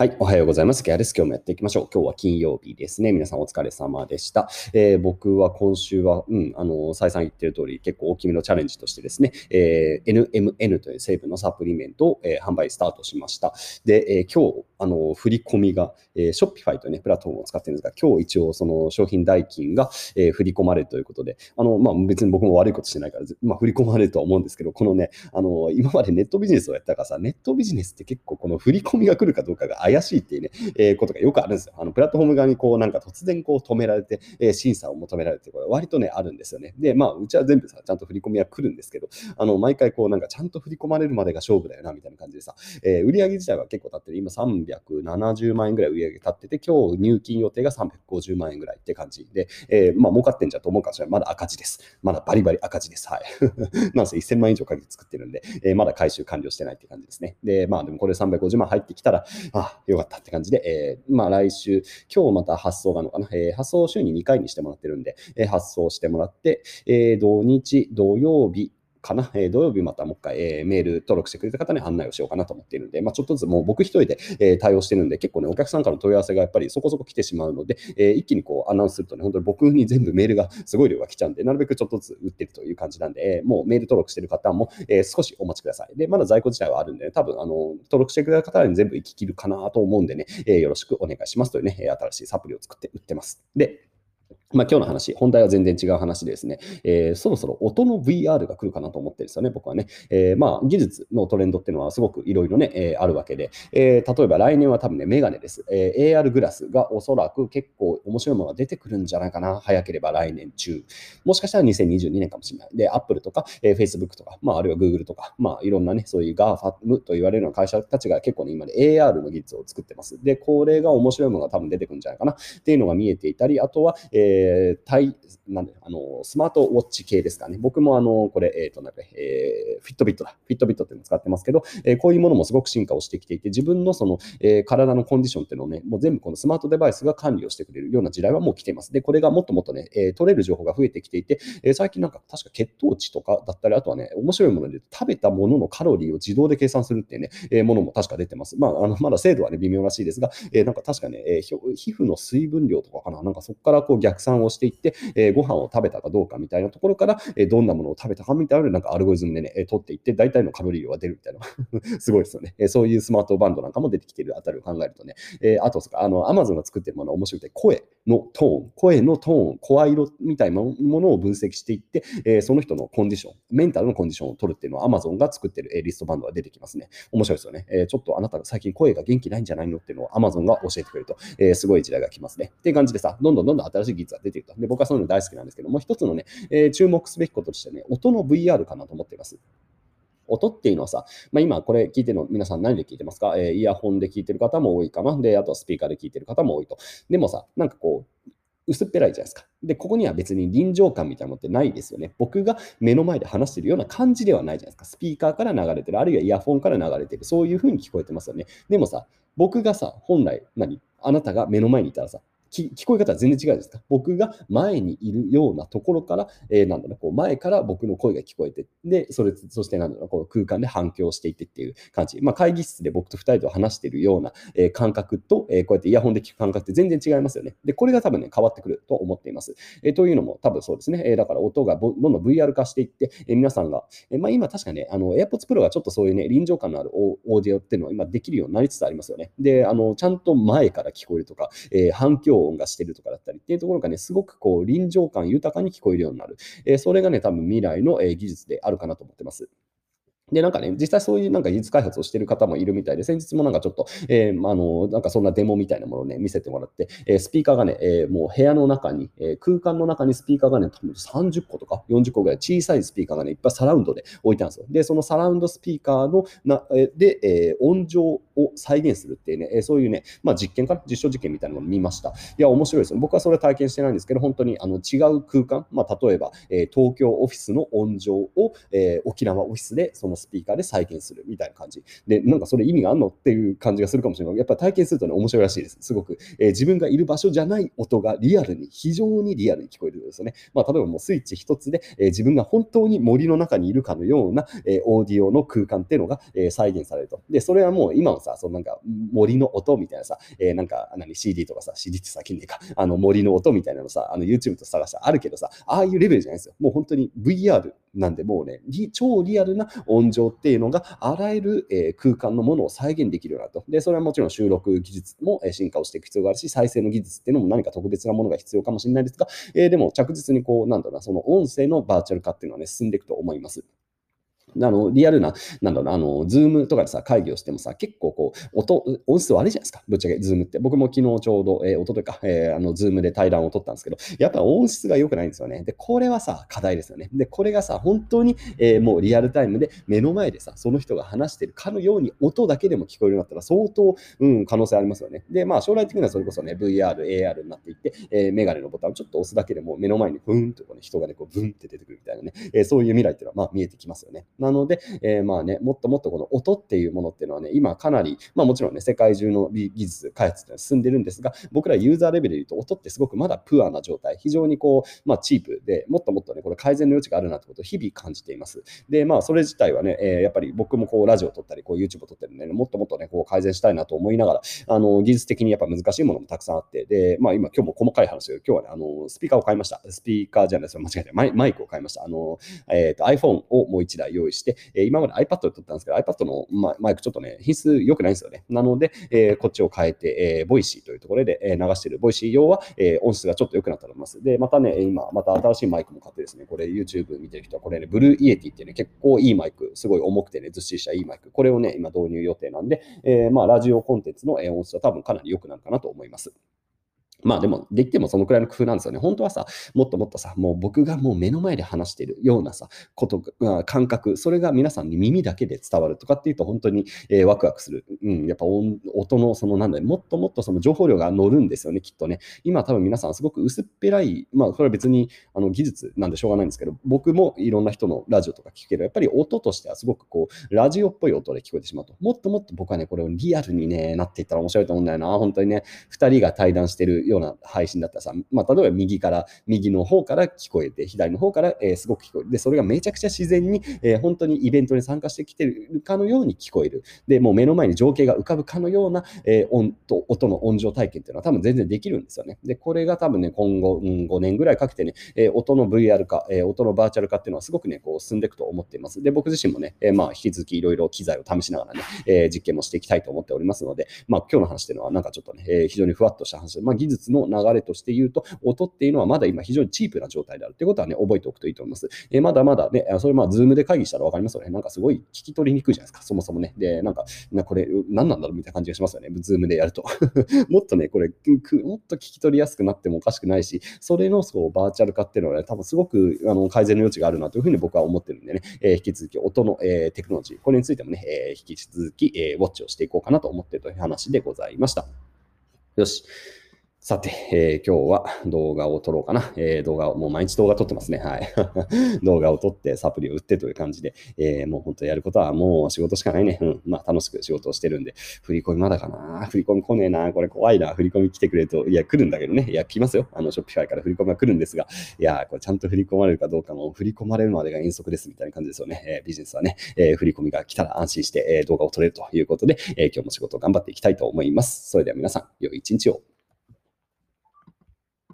はい、おはようございます。ギャルス。今日もやっていきましょう。今日は金曜日ですね。皆さんお疲れ様でした。えー、僕は今週は、うん、あの、再三言ってる通り、結構大きめのチャレンジとしてですね、えー、NMN という成分のサプリメントを、えー、販売スタートしました。で、えー、今日、あの、振り込みが、えー、ショッピファイというね、プラットフォームを使ってるんですが、今日一応その商品代金が、えー、振り込まれるということで、あの、まあ、別に僕も悪いことしてないから、まあ、振り込まれるとは思うんですけど、このね、あの、今までネットビジネスをやったからさ、ネットビジネスって結構この振り込みが来るかどうかが怪しいっていうね、えー、ことがよくあるんですよ。あのプラットフォーム側にこうなんか突然こう止められて、えー、審査を求められて、これ割とね、あるんですよね。で、まあ、うちは全部さ、ちゃんと振り込みは来るんですけど、あの、毎回こうなんかちゃんと振り込まれるまでが勝負だよな、みたいな感じでさ、えー、売上自体は結構経ってる。今370万円ぐらい売上立ってて、今日入金予定が350万円ぐらいって感じで、えー、まあ、儲かってんじゃと思うかもしれない。まだ赤字です。まだバリバリ赤字です。はい。なんせ1000万以上かけて作ってるんで、えー、まだ回収完了してないって感じですね。で、まあでもこれ350万入ってきたら、あ、よかったって感じで、えー、まあ来週、今日また発送があるのかな、えー、発送週に2回にしてもらってるんで、えー、発送してもらって、えー、土日、土曜日、かな、えー、土曜日またもう一回、えー、メール登録してくれた方に案内をしようかなと思っているので、まあ、ちょっとずつもう僕一人で、えー、対応してるんで、結構ね、お客さんからの問い合わせがやっぱりそこそこ来てしまうので、え一気にこうアナウンスするとね、本当に僕に全部メールがすごい量が来ちゃうんで、なるべくちょっとずつ売ってるという感じなんで、えもうメール登録してる方も、え少しお待ちください。で、まだ在庫自体はあるんで、ね、多分あの登録してくれた方に全部行ききるかなと思うんでね、えよろしくお願いしますというね、新しいサプリを作って売ってます。で、まあ、今日の話、本題は全然違う話でですね、えー、そろそろ音の VR が来るかなと思ってるんですよね、僕はね。えー、まあ、技術のトレンドっていうのはすごくいろいろね、えー、あるわけで、え例えば来年は多分ね、メガネです。え AR グラスがおそらく結構面白いものが出てくるんじゃないかな、早ければ来年中。もしかしたら2022年かもしれない。で、Apple とか、え Facebook とか、まあ、あるいは Google とか、まあ、いろんなね、そういう GAFAM と言われるような会社たちが結構ね、今ね、AR の技術を作ってます。で、これが面白いものが多分出てくるんじゃないかなっていうのが見えていたり、あとは、えー、対なんで、あの、スマートウォッチ系ですかね。僕もあの、これ、え、ー、と、なんか、えー、フィットビットだ。フィットビットっていうのを使ってますけど、えー、こういうものもすごく進化をしてきていて、自分のその、えー、体のコンディションっていうのをね、もう全部このスマートデバイスが管理をしてくれるような時代はもう来ています。で、これがもっともっとね、えー、取れる情報が増えてきていて、えー、最近なんか確か血糖値とかだったり、あとはね、面白いもので食べたもののカロリーを自動で計算するっていうね、えー、ものも確か出てます。まあ、あのまだ精度はね、微妙らしいですが、えー、なんか確かね、えー、皮膚の水分量とかかな、なんかそこからこう逆算をしていって、えー、ご飯を食べたかどうかみたいなところから、えどんなものを食べたかみたいななんかアルゴリズムでね、え取っていって、大体のカロリー量が出るみたいな。すごいですよね、えそういうスマートバンドなんかも出てきてるあたりを考えるとね、えあと、あの、アマゾンが作ってるもの面白くて、声。のトーン、声のトーン、声色みたいなものを分析していって、えその人のコンディション、メンタルのコンディションを取るっていうのは Amazon が作ってる、えリストバンドが出てきますね。面白いですよね。えちょっとあなたが最近声が元気ないんじゃないのっていうのを Amazon が教えてくれると、えすごい時代が来ますね。っていう感じでさ、どんどんどんどん新しい技術が出ていくと。で、僕はそういうの大好きなんですけども、一つのね、え注目すべきこととしてね、音の VR かなと思っています。音っていうのはさ、まあ、今これ聞いてるの皆さん何で聞いてますか、えー、イヤホンで聞いてる方も多いかな。で、あとはスピーカーで聞いてる方も多いと。でもさ、なんかこう、薄っぺらいじゃないですか。で、ここには別に臨場感みたいなのってないですよね。僕が目の前で話してるような感じではないじゃないですか。スピーカーから流れてる、あるいはイヤホンから流れてる、そういう風に聞こえてますよね。でもさ、僕がさ、本来何？あなたが目の前にいたらさ、聞こえ方は全然違うですか僕が前にいるようなところから、えー、なんだろう、こう前から僕の声が聞こえて、で、それ、そしてなんだろう、こう空間で反響していってっていう感じ。まあ、会議室で僕と2人と話しているような、えー、感覚と、えー、こうやってイヤホンで聞く感覚って全然違いますよね。で、これが多分ね、変わってくると思っています。え、というのも多分そうですね。え、だから音がどんどん VR 化していって、え、皆さんが、え、まあ今確かね、あの AirPods Pro がちょっとそういうね、臨場感のあるオーディオっていうのは今できるようになりつつありますよね。で、あの、ちゃんと前から聞こえるとか、え、反響音がしてるとかだったりっていうところがね、すごくこう臨場感豊かに聞こえるようになる。え、それがね、多分未来の、え技術であるかなと思ってます。で、なんかね、実際そういうなんか技術開発をしてる方もいるみたいで、先日もなんかちょっと、えー、あの、なんかそんなデモみたいなものをね、見せてもらって、えー、スピーカーがね、えー、もう部屋の中に、え空間の中にスピーカーがね、多分30個とか40個ぐらい小さいスピーカーがね、いっぱいサラウンドで置いてあるんですよ。で、そのサラウンドスピーカーのな、えで、え音情を再現するっていうね、えそういうね、まあ実験かな、実証実験みたいなのを見ました。いや、面白いですよ。僕はそれ体験してないんですけど、本当にあの違う空間、まあ例えば、え東京オフィスの音情を、え沖縄オフィスでそのスピーカーで再現するみたいな感じ。で、なんかそれ意味があるのっていう感じがするかもしれない。やっぱ体験するとね、面白いらしいです。すごく。えー、自分がいる場所じゃない音がリアルに、非常にリアルに聞こえるんですよね。まあ、例えばもうスイッチ一つで、えー、自分が本当に森の中にいるかのような、えー、オーディオの空間っていうのが、え、再現されると。で、それはもう今のさ、そのなんか森の音みたいなさ、えー、なんか何 CD とかさ、CD って先にか、あの森の音みたいなのさ、あの YouTube と探したらあるけどさ、ああいうレベルじゃないですよ。もう本当に VR なんで、もうね、超リアルな音情っていうのが、あらゆる、え空間のものを再現できるようになると。で、それはもちろん収録技術も、え進化をしていく必要があるし、再生の技術っていうのも何か特別なものが必要かもしれないですが、えでも着実にこう、なんだろうな、その音声のバーチャル化っていうのはね、進んでいくと思います。あの、リアルな、なんだろうな、あの、 Zoom とかでさ、会議をしてもさ、結構こう、音、音質悪いじゃないですか、ぶっちゃけ、 Zoom って。僕も昨日ちょうど、えー、音というか、えー、あの、 Zoom で対談を撮ったんですけど、やっぱ音質が良くないんですよね。で、これはさ、課題ですよね。で、これがさ、本当に、えー、もうリアルタイムで目の前でさ、その人が話してるかのように音だけでも聞こえるようになったら、相当、うん、可能性ありますよね。で、まあ、将来的にはそれこそね、VR、AR になっていって、えー、メガネのボタンをちょっと押すだけでも目の前にブーンとこう、ね、人がね、こう、ブンって出てくるみたいなね、えー、そういう未来っていうのは、まあ、見えてきますよね。なので、えーまあね、もっともっとこの音っていうものっていうのはね、今かなり、まあもちろんね、世界中の技術開発っていうのは進んでるんですが、僕らユーザーレベルで言うと音ってすごくまだプアな状態、非常にこう、まあチープで、もっともっとね、これ改善の余地があるなってことを日々感じています。で、まあそれ自体はね、えー、やっぱり僕もこうラジオを撮ったり、こう YouTube を撮ってるんで、ね、もっともっとね、こう改善したいなと思いながら、あの、技術的にやっぱ難しいものもたくさんあって、で、まあ今今日も細かい話で、今日はね、あの、スピーカーを買いました。スピーカーじゃないですよ、間違えてマイマイクを買いました。あの、えっ、ー、と iPhone をもう1台用意して、えー、今まで iPad で撮ったんですけど、iPad のマイクちょっとね、品質良くないんですよね。なので、えー、こっちを変えて、えー、 Voicy というところで、え、流している Voicy 用は、えー、音質がちょっと良くなったと思います。で、またね、今、また新しいマイクも買ってですね、これ YouTube 見てる人は、これね、 Blue Yeti ってね、結構いいマイク、すごい重くてね、ずっしりしたいいマイク、これをね、今導入予定なんで、えー、まあ、ラジオコンテンツの音質は多分かなり良くなるかなと思います。まあでも、できてもそのくらいの工夫なんですよね。本当はさ、もっともっとさ、もう僕がもう目の前で話しているようなさ、こと、感覚、それが皆さんに耳だけで伝わるとかっていうと本当に、えー、ワクワクする。うん、やっぱ音のそのなんだよ、もっともっとその情報量が乗るんですよね、きっとね。今多分皆さんすごく薄っぺらい、まあこれは別にあの技術なんでしょうがないんですけど、僕もいろんな人のラジオとか聞くける、やっぱり音としてはすごくこう、ラジオっぽい音で聞こえてしまうと。もっともっと僕はね、これをリアルにね、なっていったら面白いと思うんだよな。本当にね、2人が対談してるような配信だったらさ、まあ、例えば右から、右の方から聞こえて、左の方から、えー、すごく聞こえる。で、それがめちゃくちゃ自然に、えー、本当にイベントに参加してきてるかのように聞こえる。で、もう目の前に情景が浮かぶかのような、えー、音と音の音情体験っていうのは多分全然できるんですよね。で、これが多分ね、今後、うん、5年ぐらいかけてね、えー、音の VR 化、えー、音のバーチャル化っていうのはすごくね、こう進んでいくと思っています。で、僕自身もね、えー、まあ、引き続きいろいろ機材を試しながらね、えー、実験もしていきたいと思っておりますので、まあ、今日の話っていうのはなんかちょっとね、えー、非常にふわっとした話で、まあ、技術の流れとして言うと、音っていうのはまだ今非常にチープな状態であるということはね、覚えておくといいと思います。えー、まだまだね、それまあ、 Zoom で会議したら分かりますよね。なんかすごい聞き取りにくいじゃないですか、そもそもね。で、なんか、なこれ何なんだろうみたいな感じがしますよね、 Zoom でやると。もっとね、これ、もっと聞き取りやすくなってもおかしくないし、それのそうバーチャル化っていうのはね、多分すごくあの改善の余地があるなというふうに僕は思ってるんでね、えー、引き続き音の、えー、テクノロジー、これについてもね、えー、引き続き、え、ウォッチをしていこうかなと思っているという話でございました。よし。さて、えー、今日は動画を撮ろうかな。えー、動画を、もう毎日動画撮ってますね。はい。動画を撮ってサプリを売ってという感じで、えー、もう本当やることはもう仕事しかないね。うん。まあ楽しく仕事をしてるんで、振り込みまだかな。振り込み来ねえな。これ怖いな。振り込み来てくれと、いや、来るんだけどね。いや、来ますよ。あの、ショッピファイから振り込みが来るんですが、いや、これちゃんと振り込まれるかどうかも、振り込まれるまでが遠足ですみたいな感じですよね。えー、ビジネスはね、えー、振り込みが来たら安心して、えー、動画を撮れるということで、えー、今日も仕事を頑張っていきたいと思います。それでは皆さん、良い一日を。